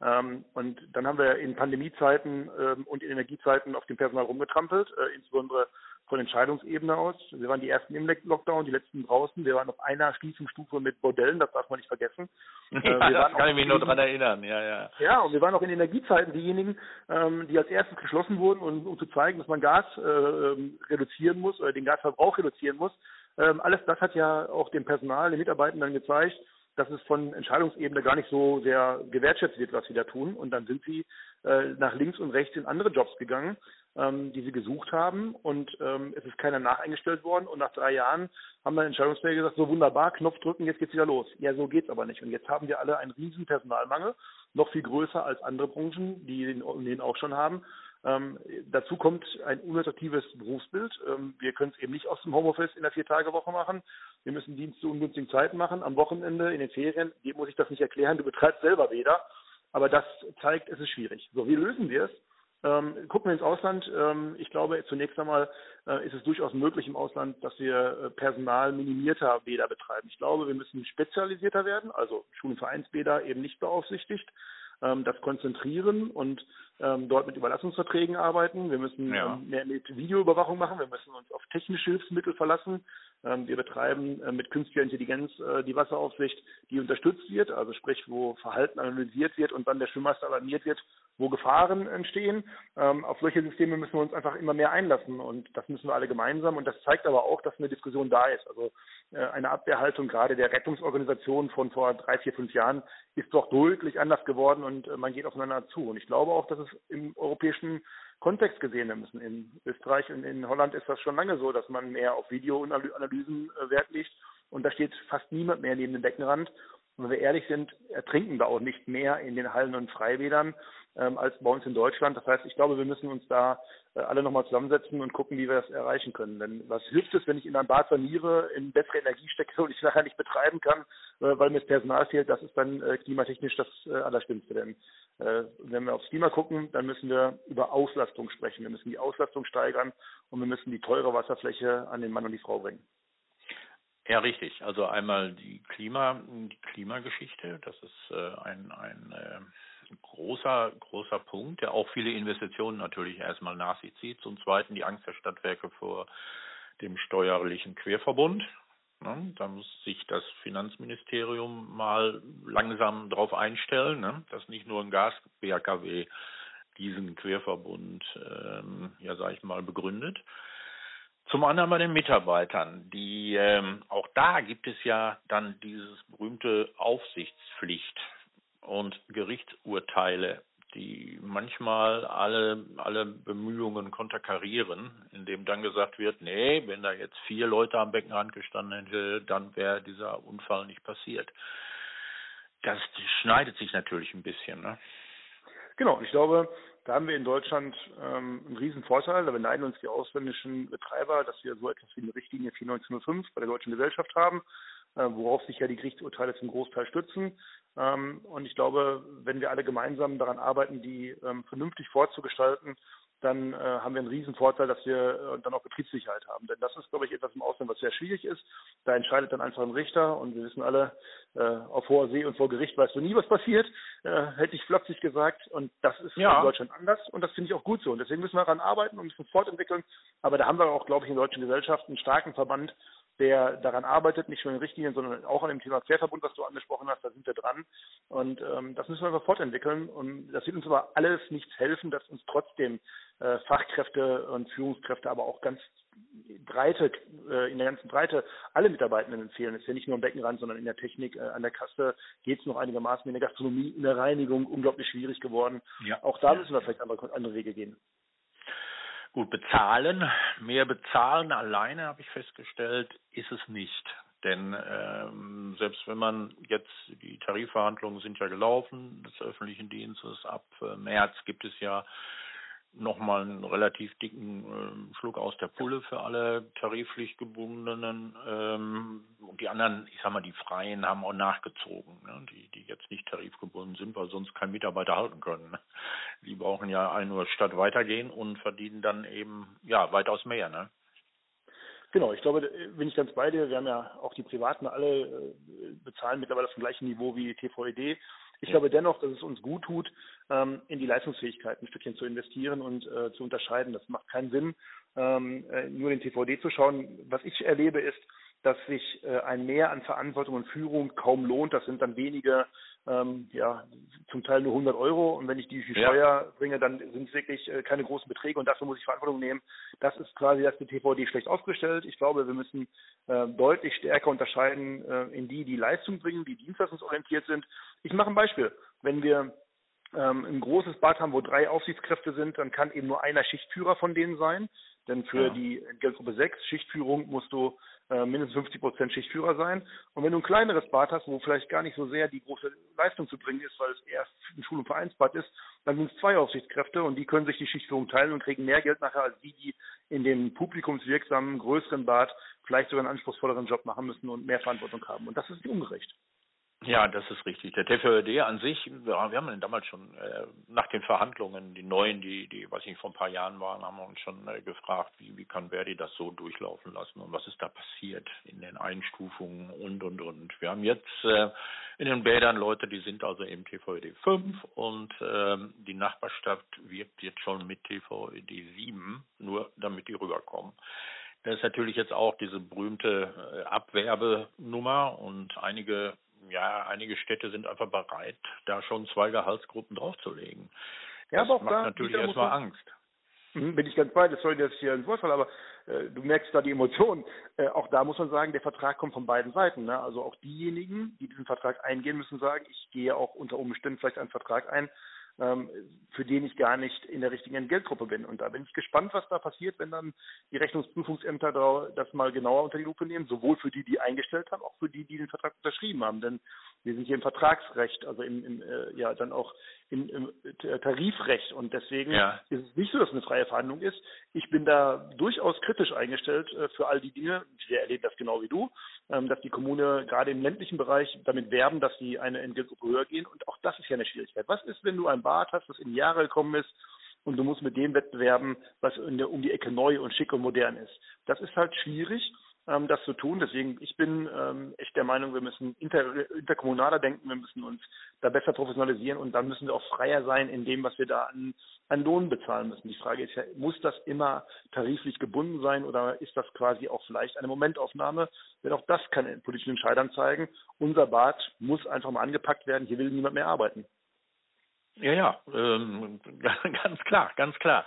Ähm, und dann haben wir in Pandemiezeiten ähm, und in Energiezeiten auf dem Personal rumgetrampelt, äh, insbesondere von Entscheidungsebene aus. Wir waren die ersten im Lockdown, die letzten draußen. Wir waren auf einer Schließungsstufe mit Bordellen, das darf man nicht vergessen. Ja, äh, das kann ich mich nur daran erinnern, ja, ja. Ja, und wir waren auch in Energiezeiten diejenigen, ähm, die als erstes geschlossen wurden, um, um zu zeigen, dass man Gas äh, ähm, reduzieren muss oder den Gasverbrauch reduzieren muss. Ähm, alles das hat ja auch dem Personal, den Mitarbeitenden gezeigt, dass es von Entscheidungsebene gar nicht so sehr gewertschätzt wird, was sie da tun. Und dann sind sie äh, nach links und rechts in andere Jobs gegangen, ähm, die sie gesucht haben. Und ähm, es ist keiner nacheingestellt worden. Und nach drei Jahren haben dann Entscheidungsträger gesagt, so wunderbar, Knopf drücken, jetzt geht's wieder los. Ja, so geht's aber nicht. Und jetzt haben wir alle einen riesen Personalmangel, noch viel größer als andere Branchen, die den auch schon haben. Ähm, dazu kommt ein unattraktives Berufsbild. Ähm, wir können es eben nicht aus dem Homeoffice in der Vier-Tage-Woche machen. Wir müssen Dienst zu ungünstigen Zeiten machen, am Wochenende, in den Ferien. Dir muss ich das nicht erklären, du betreibst selber weder. Aber das zeigt, es ist schwierig. So, wie lösen wir es? Ähm, gucken wir ins Ausland. Ähm, ich glaube, zunächst einmal äh, ist es durchaus möglich im Ausland, dass wir äh, Personal minimierter Bäder betreiben. Ich glaube, wir müssen spezialisierter werden, also Schul- und Vereinsbäder eben nicht beaufsichtigt ähm, das konzentrieren und ähm, dort mit Überlassungsverträgen arbeiten. Wir müssen ja. ähm, mehr mit Videoüberwachung machen. Wir müssen uns auf technische Hilfsmittel verlassen. Ähm, wir betreiben äh, mit künstlicher Intelligenz äh, die Wasseraufsicht, die unterstützt wird, also sprich, wo Verhalten analysiert wird und dann der Schwimmmeister alarmiert wird, wo Gefahren entstehen. Ähm, auf solche Systeme müssen wir uns einfach immer mehr einlassen und das müssen wir alle gemeinsam. Und das zeigt aber auch, dass eine Diskussion da ist. Also äh, eine Abwehrhaltung gerade der Rettungsorganisation von vor drei, vier, fünf Jahren ist doch deutlich anders geworden und äh, man geht aufeinander zu. Und ich glaube auch, dass es im europäischen Kontext gesehen werden müssen. In Österreich und in Holland ist das schon lange so, dass man mehr auf Videoanalysen äh, Wert legt. Und da steht fast niemand mehr neben dem Beckenrand. Und wenn wir ehrlich sind, ertrinken da auch nicht mehr in den Hallen und Freibädern ähm, als bei uns in Deutschland. Das heißt, ich glaube, wir müssen uns da äh, alle nochmal zusammensetzen und gucken, wie wir das erreichen können. Denn was hilft es, wenn ich in ein Bad saniere, in bessere Energie stecke und ich nachher nicht betreiben kann, äh, weil mir das Personal fehlt? Das ist dann äh, klimatechnisch das äh, Allerschlimmste. Denn äh, wenn wir aufs Klima gucken, dann müssen wir über Auslastung sprechen. Wir müssen die Auslastung steigern und wir müssen die teure Wasserfläche an den Mann und die Frau bringen. Ja, richtig. Also einmal die Klima, die Klimageschichte, das ist äh, ein, ein äh, großer, großer Punkt, der auch viele Investitionen natürlich erstmal nach sich zieht. Zum Zweiten die Angst der Stadtwerke vor dem steuerlichen Querverbund. Ne? Da muss sich das Finanzministerium mal langsam darauf einstellen, ne? dass nicht nur ein Gas-BKW diesen Querverbund, ähm, ja sag ich mal, begründet. Zum anderen bei den Mitarbeitern, die ähm, auch da gibt es ja dann dieses berühmte Aufsichtspflicht und Gerichtsurteile, die manchmal alle alle Bemühungen konterkarieren, indem dann gesagt wird, nee, wenn da jetzt vier Leute am Beckenrand gestanden hätte, dann wäre dieser Unfall nicht passiert. Das schneidet sich natürlich ein bisschen, ne? Genau, ich glaube, da haben wir in Deutschland ähm, einen riesen Vorteil. Da beneiden uns die ausländischen Betreiber, dass wir so etwas wie eine Richtlinie 4905 bei der deutschen Gesellschaft haben, äh, worauf sich ja die Gerichtsurteile zum Großteil stützen. Ähm, und ich glaube, wenn wir alle gemeinsam daran arbeiten, die ähm, vernünftig vorzugestalten, dann äh, haben wir einen riesen Vorteil, dass wir äh, dann auch Betriebssicherheit haben. Denn das ist, glaube ich, etwas im Ausland, was sehr schwierig ist. Da entscheidet dann einfach ein Richter und wir wissen alle, äh, auf hoher See und vor Gericht weißt du nie, was passiert, hätte ich flapsig gesagt. Und das ist ja. in Deutschland anders und das finde ich auch gut so. Und deswegen müssen wir daran arbeiten und müssen fortentwickeln. Aber da haben wir auch, glaube ich, in deutschen Gesellschaften einen starken Verband, der daran arbeitet, nicht nur in Richtlinien, sondern auch an dem Thema Querverbund, was du angesprochen hast, da sind wir dran. Und ähm, das müssen wir einfach fortentwickeln. Und das wird uns aber alles nichts helfen, dass uns trotzdem äh, Fachkräfte und Führungskräfte, aber auch ganz breite, äh, in der ganzen Breite alle Mitarbeitenden fehlen. Es ist ja nicht nur im Beckenrand, sondern in der Technik, äh, an der Kasse geht es noch einigermaßen, in der Gastronomie, in der Reinigung unglaublich schwierig geworden. Ja. Auch da müssen wir vielleicht andere, andere Wege gehen. Gut, bezahlen, mehr bezahlen alleine, habe ich festgestellt, ist es nicht. Denn ähm, selbst wenn man jetzt, die Tarifverhandlungen sind ja gelaufen des öffentlichen Dienstes, ab äh, März gibt es ja nochmal einen relativ dicken äh, Schluck aus der Pulle für alle Tarifpflichtgebundenen. Ähm, und die anderen, ich sag mal, die Freien haben auch nachgezogen, ne? die, die jetzt nicht tarifgebunden sind, weil sonst kein Mitarbeiter halten können. Ne? Die brauchen ja ein nur statt weitergehen und verdienen dann eben ja weitaus mehr. Ne? Genau, ich glaube, bin ich ganz bei dir. Wir haben ja auch die Privaten alle äh, bezahlen mittlerweile auf dem gleichen Niveau wie TVED. Ich glaube dennoch, dass es uns gut tut, ähm, in die Leistungsfähigkeit ein Stückchen zu investieren und äh, zu unterscheiden. Das macht keinen Sinn, ähm, äh, nur den TVD zu schauen. Was ich erlebe ist, dass sich äh, ein Mehr an Verantwortung und Führung kaum lohnt. Das sind dann wenige, ähm, ja, zum Teil nur 100 Euro. Und wenn ich die, die ja. Steuer bringe, dann sind es wirklich äh, keine großen Beträge und dafür muss ich Verantwortung nehmen. Das ist quasi das mit TVD schlecht aufgestellt. Ich glaube, wir müssen äh, deutlich stärker unterscheiden äh, in die, die Leistung bringen, die dienstleistungsorientiert sind. Ich mache ein Beispiel. Wenn wir ähm, ein großes Bad haben, wo drei Aufsichtskräfte sind, dann kann eben nur einer Schichtführer von denen sein. Denn für ja. die Geldgruppe 6 Schichtführung musst du äh, mindestens 50 Prozent Schichtführer sein. Und wenn du ein kleineres Bad hast, wo vielleicht gar nicht so sehr die große Leistung zu bringen ist, weil es erst ein Schul- und Vereinsbad ist, dann sind es zwei Aufsichtskräfte und die können sich die Schichtführung teilen und kriegen mehr Geld nachher als die, die in dem publikumswirksamen, größeren Bad vielleicht sogar einen anspruchsvolleren Job machen müssen und mehr Verantwortung haben. Und das ist ungerecht. Ja, das ist richtig. Der TVÖD an sich, wir haben damals schon äh, nach den Verhandlungen, die neuen, die, die, weiß ich nicht, vor ein paar Jahren waren, haben wir uns schon äh, gefragt, wie, wie kann Verdi das so durchlaufen lassen und was ist da passiert in den Einstufungen und, und, und. Wir haben jetzt äh, in den Bädern Leute, die sind also im TVÖD 5 und ähm, die Nachbarstadt wirkt jetzt schon mit TVÖD 7, nur damit die rüberkommen. Das ist natürlich jetzt auch diese berühmte äh, Abwerbenummer und einige ja, einige Städte sind einfach bereit, da schon zwei Gehaltsgruppen draufzulegen. Ja, das aber auch macht da, natürlich erstmal Angst. Mhm, bin ich ganz bei, das soll jetzt hier ein Vorfall, aber äh, du merkst da die Emotionen. Äh, auch da muss man sagen, der Vertrag kommt von beiden Seiten. Ne? Also auch diejenigen, die diesen Vertrag eingehen, müssen sagen, ich gehe auch unter Umständen vielleicht einen Vertrag ein, für den ich gar nicht in der richtigen Entgeltgruppe bin. Und da bin ich gespannt, was da passiert, wenn dann die Rechnungsprüfungsämter das mal genauer unter die Lupe nehmen, sowohl für die, die eingestellt haben, auch für die, die den Vertrag unterschrieben haben. Denn wir sind hier im Vertragsrecht, also im, im äh, ja dann auch im, im Tarifrecht und deswegen ja. ist es nicht so, dass es eine freie Verhandlung ist. Ich bin da durchaus kritisch eingestellt äh, für all die Dinge. Wir erleben das genau wie du, ähm, dass die Kommune gerade im ländlichen Bereich damit werben, dass sie eine Entgeltgruppe höher gehen und auch das ist ja eine Schwierigkeit. Was ist, wenn du ein Bad hast, das in Jahre gekommen ist und du musst mit dem wettbewerben, was der, um die Ecke neu und schick und modern ist? Das ist halt schwierig ähm, das zu tun. Deswegen, ich bin ähm, echt der Meinung, wir müssen inter, interkommunaler denken, wir müssen uns da besser professionalisieren und dann müssen wir auch freier sein in dem, was wir da an, an Lohn bezahlen müssen. Die Frage ist ja, muss das immer tariflich gebunden sein oder ist das quasi auch vielleicht eine Momentaufnahme? Denn auch das kann politischen Entscheidern zeigen. Unser Bad muss einfach mal angepackt werden. Hier will niemand mehr arbeiten. Ja, ja, ähm, ganz klar, ganz klar.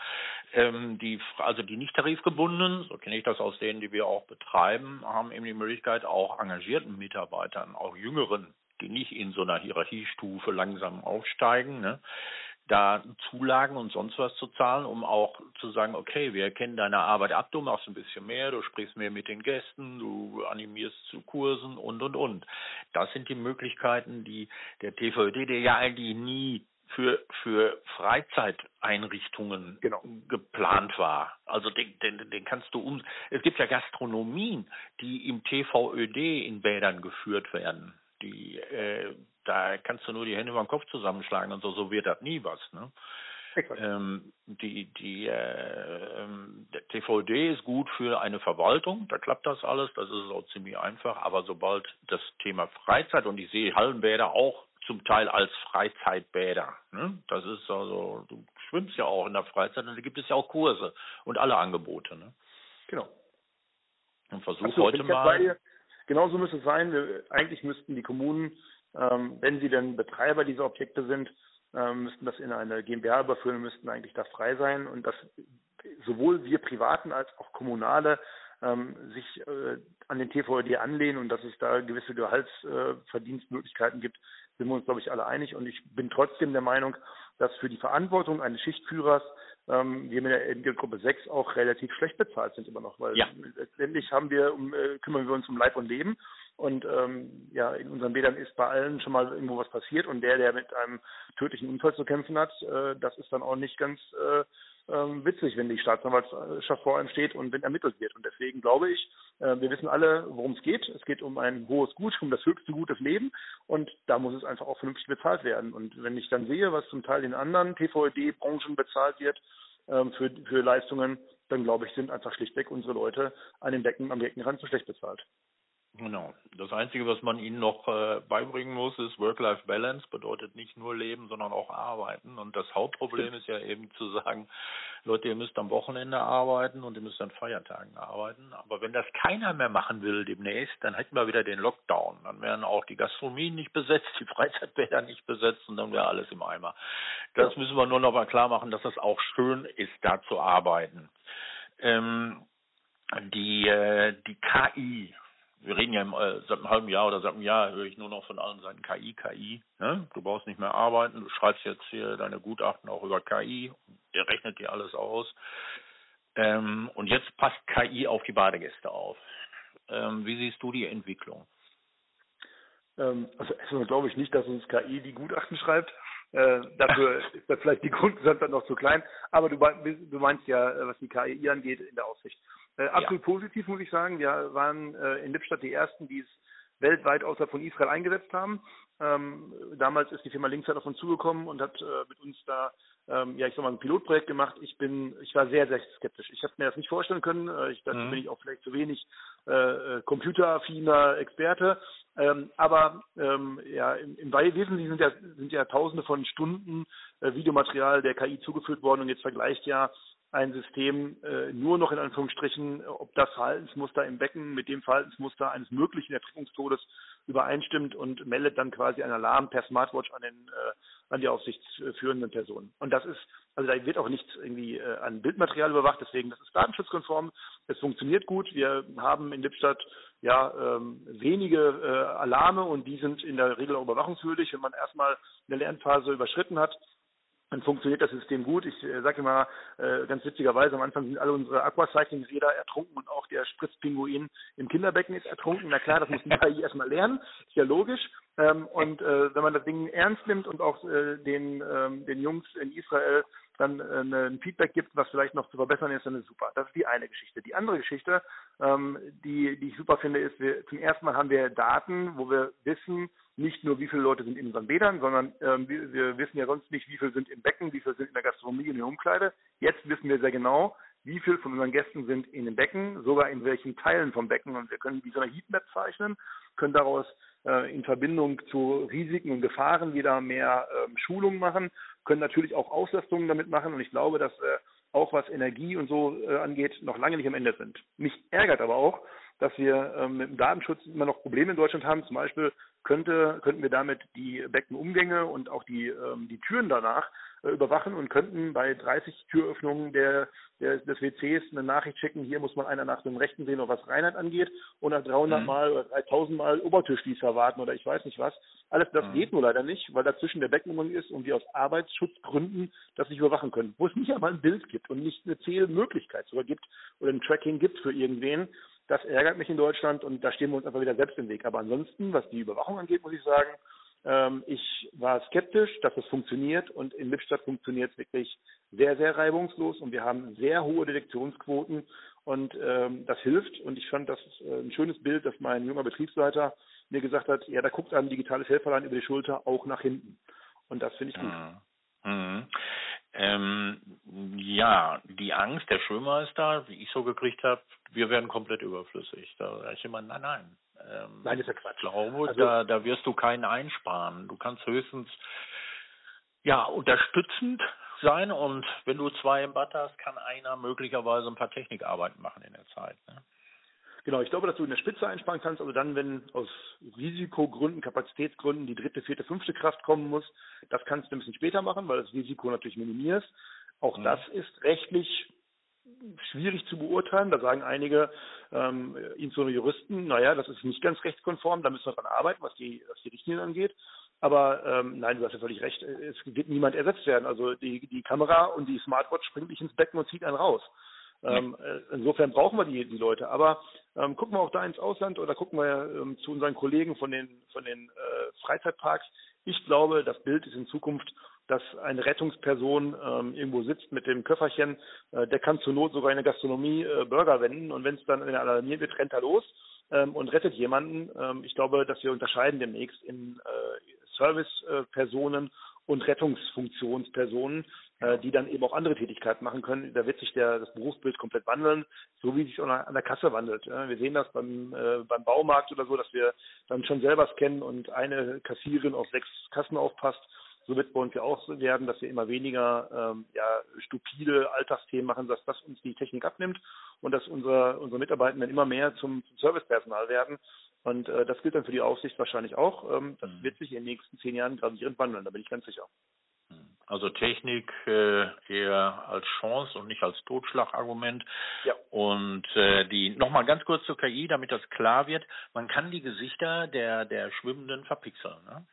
Ähm, die, also die nicht tarifgebundenen, so kenne ich das aus denen, die wir auch betreiben, haben eben die Möglichkeit, auch engagierten Mitarbeitern, auch jüngeren, die nicht in so einer Hierarchiestufe langsam aufsteigen, ne, da Zulagen und sonst was zu zahlen, um auch zu sagen, okay, wir erkennen deine Arbeit ab, du machst ein bisschen mehr, du sprichst mehr mit den Gästen, du animierst zu Kursen und, und, und. Das sind die Möglichkeiten, die der TVD, der ja eigentlich nie für, für Freizeiteinrichtungen genau. geplant war. Also den, den, den kannst du um. Es gibt ja Gastronomien, die im TVÖD in Bädern geführt werden. Die, äh, da kannst du nur die Hände über den Kopf zusammenschlagen und so, so wird das nie was. Ne? Ähm, die, die, äh, ähm, der TVD ist gut für eine Verwaltung, da klappt das alles, das ist auch ziemlich einfach, aber sobald das Thema Freizeit und ich sehe Hallenbäder auch zum Teil als Freizeitbäder. Ne? Das ist also, du schwimmst ja auch in der Freizeit und da gibt es ja auch Kurse und alle Angebote. Ne? Genau. Und versuch heute mal. Genauso müsste es sein. Wir, eigentlich müssten die Kommunen, ähm, wenn sie denn Betreiber dieser Objekte sind, ähm, müssten das in eine GmbH überführen, müssten eigentlich da frei sein und dass sowohl wir Privaten als auch Kommunale ähm, sich äh, an den TVD anlehnen und dass es da gewisse Gehaltsverdienstmöglichkeiten äh, gibt, sind wir uns, glaube ich, alle einig. Und ich bin trotzdem der Meinung, dass für die Verantwortung eines Schichtführers ähm, wir mit der Entgeltgruppe 6 auch relativ schlecht bezahlt sind immer noch, weil ja. letztendlich haben wir, um, äh, kümmern wir uns um Leib und Leben und ähm, ja, in unseren Bädern ist bei allen schon mal irgendwo was passiert und der, der mit einem tödlichen Unfall zu kämpfen hat, äh, das ist dann auch nicht ganz äh, ähm, witzig, wenn die Staatsanwaltschaft vor einem steht und wenn ermittelt wird. Und deswegen glaube ich, äh, wir wissen alle, worum es geht. Es geht um ein hohes Gut, um das höchste Gut des Lebens und da muss es einfach auch vernünftig bezahlt werden. Und wenn ich dann sehe, was zum Teil in anderen TVD-Branchen bezahlt wird ähm, für, für Leistungen, dann glaube ich, sind einfach schlichtweg unsere Leute an den Decken, am Deckenrand zu schlecht bezahlt. Genau. Das Einzige, was man ihnen noch äh, beibringen muss, ist Work-Life-Balance. Bedeutet nicht nur Leben, sondern auch Arbeiten. Und das Hauptproblem ist ja eben zu sagen, Leute, ihr müsst am Wochenende arbeiten und ihr müsst an Feiertagen arbeiten. Aber wenn das keiner mehr machen will demnächst, dann hätten wir wieder den Lockdown. Dann wären auch die Gastronomien nicht besetzt, die Freizeitbäder nicht besetzt und dann wäre alles im Eimer. Das müssen wir nur noch mal klar machen, dass es auch schön ist, da zu arbeiten. Ähm, die, äh, die KI, wir reden ja im, äh, seit einem halben Jahr oder seit einem Jahr höre ich nur noch von allen Seiten KI, KI. Ne? Du brauchst nicht mehr arbeiten, du schreibst jetzt hier deine Gutachten auch über KI, der rechnet dir alles aus. Ähm, und jetzt passt KI auf die Badegäste auf. Ähm, wie siehst du die Entwicklung? Ähm, also erstmal glaube ich nicht, dass uns KI die Gutachten schreibt. Äh, dafür ist da vielleicht die Grundgesamt dann noch zu klein. Aber du, du meinst ja, äh, was die KI angeht, in der Aussicht. Äh, absolut ja. positiv, muss ich sagen. Wir waren äh, in Lippstadt die Ersten, die es weltweit außerhalb von Israel eingesetzt haben. Ähm, damals ist die Firma Linksat auf uns zugekommen und hat äh, mit uns da, ähm, ja, ich sag mal, ein Pilotprojekt gemacht. Ich bin, ich war sehr, sehr skeptisch. Ich habe mir das nicht vorstellen können. Äh, ich dachte, mhm. bin ich auch vielleicht zu wenig äh, äh, computeraffiner Experte. Ähm, aber ähm, ja, im, im Wesentlichen sind ja, sind ja Tausende von Stunden äh, Videomaterial der KI zugeführt worden und jetzt vergleicht ja ein System äh, nur noch in Anführungsstrichen, ob das Verhaltensmuster im Becken mit dem Verhaltensmuster eines möglichen Ertrinkungstodes übereinstimmt und meldet dann quasi einen Alarm per Smartwatch an den äh, an die aufsichtsführenden Personen. Und das ist, also da wird auch nichts irgendwie äh, an Bildmaterial überwacht, deswegen das ist datenschutzkonform, es funktioniert gut. Wir haben in Lippstadt ja ähm, wenige äh, Alarme und die sind in der Regel auch überwachungswürdig, wenn man erstmal eine Lernphase überschritten hat dann funktioniert das System gut. Ich äh, sage immer äh, ganz witzigerweise, am Anfang sind alle unsere Aquacycling-Räder ertrunken und auch der Spritzpinguin im Kinderbecken ist ertrunken. Na klar, das muss die KI erstmal lernen, ist ja logisch. Ähm, und äh, wenn man das Ding ernst nimmt und auch äh, den, ähm, den Jungs in Israel dann äh, ein Feedback gibt, was vielleicht noch zu verbessern ist, dann ist super. Das ist die eine Geschichte. Die andere Geschichte, ähm, die, die ich super finde, ist, wir, zum ersten Mal haben wir Daten, wo wir wissen, nicht nur, wie viele Leute sind in unseren Bädern, sondern ähm, wir, wir wissen ja sonst nicht, wie viele sind im Becken, wie viele sind in der Gastronomie, in der Umkleide. Jetzt wissen wir sehr genau, wie viele von unseren Gästen sind in den Becken, sogar in welchen Teilen vom Becken. Und wir können wie so eine Heatmap zeichnen, können daraus äh, in Verbindung zu Risiken und Gefahren wieder mehr ähm, Schulungen machen, können natürlich auch Auslastungen damit machen. Und ich glaube, dass äh, auch was Energie und so äh, angeht, noch lange nicht am Ende sind. Mich ärgert aber auch, dass wir ähm, mit dem Datenschutz immer noch Probleme in Deutschland haben. Zum Beispiel könnte, könnten wir damit die Beckenumgänge und auch die, ähm, die Türen danach äh, überwachen und könnten bei 30 Türöffnungen der, der, des WCs eine Nachricht schicken, hier muss man einer nach dem Rechten sehen, was Reinheit angeht, und nach 300 mhm. Mal oder 3000 Mal Obertürschließer warten oder ich weiß nicht was. Alles das mhm. geht nur leider nicht, weil dazwischen der Beckenumgang ist und wir aus Arbeitsschutzgründen das nicht überwachen können. Wo es nicht einmal ein Bild gibt und nicht eine Zählmöglichkeit sogar gibt oder ein Tracking gibt für irgendwen, das ärgert mich in Deutschland und da stehen wir uns einfach wieder selbst im Weg. Aber ansonsten, was die Überwachung angeht, muss ich sagen, ähm, ich war skeptisch, dass es funktioniert und in Lippstadt funktioniert es wirklich sehr, sehr reibungslos und wir haben sehr hohe Detektionsquoten und ähm, das hilft und ich fand das äh, ein schönes Bild, dass mein junger Betriebsleiter mir gesagt hat, ja, da guckt ein digitales Helferlein über die Schulter auch nach hinten und das finde ich gut. Mhm. Mhm. Ähm, ja, die Angst der Schwimmer ist da, wie ich so gekriegt habe, wir werden komplett überflüssig. Da ist immer, nein, nein. Ähm, nein, ist ja Quatsch. Ich glaube, also, da, da wirst du keinen einsparen. Du kannst höchstens ja unterstützend sein und wenn du zwei im Bad hast, kann einer möglicherweise ein paar Technikarbeiten machen in der Zeit. Ne? Genau, ich glaube, dass du in der Spitze einsparen kannst, also dann, wenn aus Risikogründen, Kapazitätsgründen die dritte, vierte, fünfte Kraft kommen muss, das kannst du ein bisschen später machen, weil das Risiko natürlich minimierst. Auch mhm. das ist rechtlich schwierig zu beurteilen. Da sagen einige, ähm, insbesondere Juristen, naja, das ist nicht ganz rechtskonform, da müssen wir dran arbeiten, was die, was die Richtlinien angeht. Aber ähm, nein, du hast ja völlig recht, es wird niemand ersetzt werden. Also die, die Kamera und die Smartwatch springt nicht ins Becken und zieht einen raus. Ähm, äh, insofern brauchen wir die, die Leute. Aber ähm, gucken wir auch da ins Ausland oder gucken wir ähm, zu unseren Kollegen von den, von den äh, Freizeitparks. Ich glaube, das Bild ist in Zukunft, dass eine Rettungsperson ähm, irgendwo sitzt mit dem Köfferchen, äh, der kann zur Not sogar in der Gastronomie äh, Burger wenden und wenn es dann in der alarmiert wird, rennt er los ähm, und rettet jemanden. Ähm, ich glaube, dass wir unterscheiden demnächst in äh, Servicepersonen und Rettungsfunktionspersonen, äh, die dann eben auch andere Tätigkeiten machen können. Da wird sich der, das Berufsbild komplett wandeln, so wie sich auch an der Kasse wandelt. Wir sehen das beim, äh, beim Baumarkt oder so, dass wir dann schon selber scannen und eine Kassierin auf sechs Kassen aufpasst. So wird bei uns ja auch werden, dass wir immer weniger ähm, ja, stupide Alltagsthemen machen, dass das uns die Technik abnimmt und dass unsere, unsere Mitarbeitenden immer mehr zum, zum Servicepersonal werden. Und äh, das gilt dann für die Aufsicht wahrscheinlich auch. Ähm, das mhm. wird sich in den nächsten zehn Jahren gravierend wandeln, da bin ich ganz sicher. Also Technik äh, eher als Chance und nicht als Totschlagargument. Ja. Und äh, die nochmal ganz kurz zur KI, damit das klar wird. Man kann die Gesichter der der Schwimmenden verpixeln. Ne?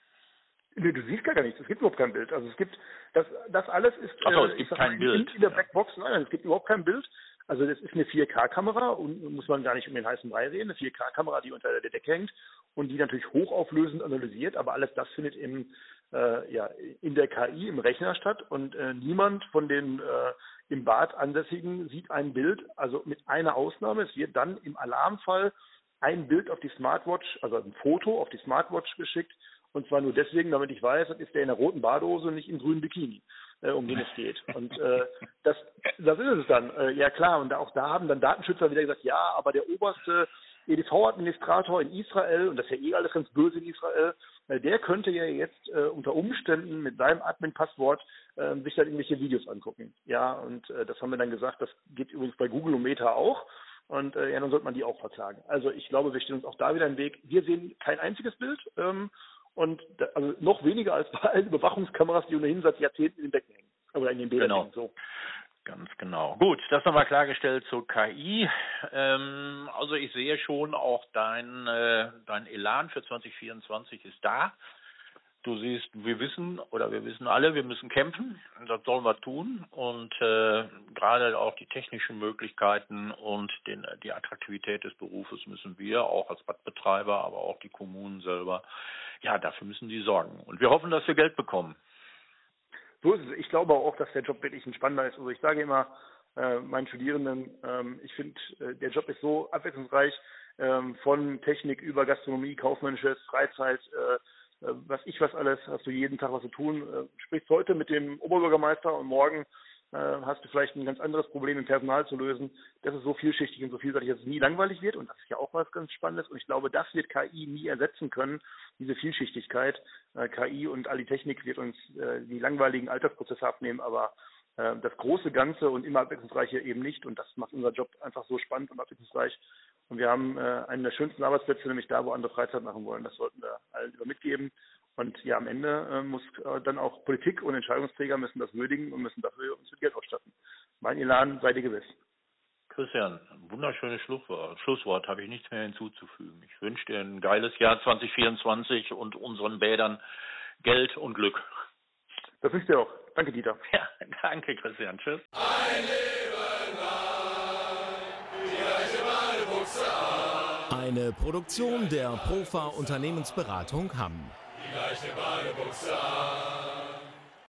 Nee, du siehst gar nichts. Es gibt überhaupt kein Bild. Also es gibt das das alles ist Ach so, es äh, gibt kein mal, Bild. In der Blackbox, nein, es gibt überhaupt kein Bild. Also das ist eine 4K-Kamera und muss man gar nicht um den heißen Brei reden. Eine 4K-Kamera, die unter der Decke hängt und die natürlich hochauflösend analysiert, aber alles das findet im äh, ja, in der KI im Rechner statt und äh, niemand von den äh, im Bad Ansässigen sieht ein Bild, also mit einer Ausnahme, es wird dann im Alarmfall ein Bild auf die Smartwatch, also ein Foto auf die Smartwatch geschickt und zwar nur deswegen, damit ich weiß, ist der in der roten Badehose und nicht im grünen Bikini, äh, um den es geht. Und äh, das, das ist es dann. Äh, ja klar, und auch da haben dann Datenschützer wieder gesagt, ja, aber der oberste EDV-Administrator in Israel, und das ist ja eh alles ganz böse in Israel, der könnte ja jetzt äh, unter Umständen mit seinem Admin-Passwort äh, sich dann irgendwelche Videos angucken. Ja, und äh, das haben wir dann gesagt, das geht übrigens bei Google und Meta auch. Und äh, ja, dann sollte man die auch verklagen. Also ich glaube, wir stehen uns auch da wieder im Weg. Wir sehen kein einziges Bild ähm, und da, also noch weniger als bei allen Überwachungskameras, die ohnehin seit Jahrzehnten in den Decken hängen. Oder in den Bildern genau. hängen. So. Ganz genau. Gut, das nochmal klargestellt zur KI. Ähm, also ich sehe schon auch dein, äh, dein Elan für 2024 ist da. Du siehst, wir wissen oder wir wissen alle, wir müssen kämpfen. Das sollen wir tun. Und äh, gerade auch die technischen Möglichkeiten und den, die Attraktivität des Berufes müssen wir auch als Badbetreiber, aber auch die Kommunen selber, ja, dafür müssen die sorgen. Und wir hoffen, dass wir Geld bekommen so ist es. Ich glaube auch, dass der Job wirklich ein spannender ist. Also ich sage immer äh, meinen Studierenden, ähm, ich finde, äh, der Job ist so abwechslungsreich ähm, von Technik über Gastronomie, kaufmännisches, Freizeit, äh, äh, was ich was alles, hast du jeden Tag was zu tun. Äh, sprichst heute mit dem Oberbürgermeister und morgen hast du vielleicht ein ganz anderes Problem im Personal zu lösen. Das ist so vielschichtig und so vielseitig, dass es nie langweilig wird und das ist ja auch was ganz Spannendes und ich glaube, das wird KI nie ersetzen können, diese Vielschichtigkeit. Äh, KI und all die Technik wird uns äh, die langweiligen Alltagsprozesse abnehmen, aber äh, das große Ganze und immer abwechslungsreiche eben nicht und das macht unser Job einfach so spannend und abwechslungsreich und wir haben einen der schönsten Arbeitsplätze, nämlich da, wo andere Freizeit machen wollen. Das sollten wir allen über mitgeben. Und ja, am Ende äh, muss äh, dann auch Politik und Entscheidungsträger müssen das würdigen und müssen dafür uns mit Geld ausstatten. Mein Elan sei dir gewiss. Christian, ein wunderschönes Schlusswort. Schlusswort habe ich nichts mehr hinzuzufügen. Ich wünsche dir ein geiles Jahr 2024 und unseren Bädern Geld und Glück. Das wünsche ich dir auch. Danke, Dieter. Ja, danke, Christian. Tschüss. Ein Leben lang, die Eine Produktion der Profa Unternehmensberatung Hamm leichte Badebuchse an.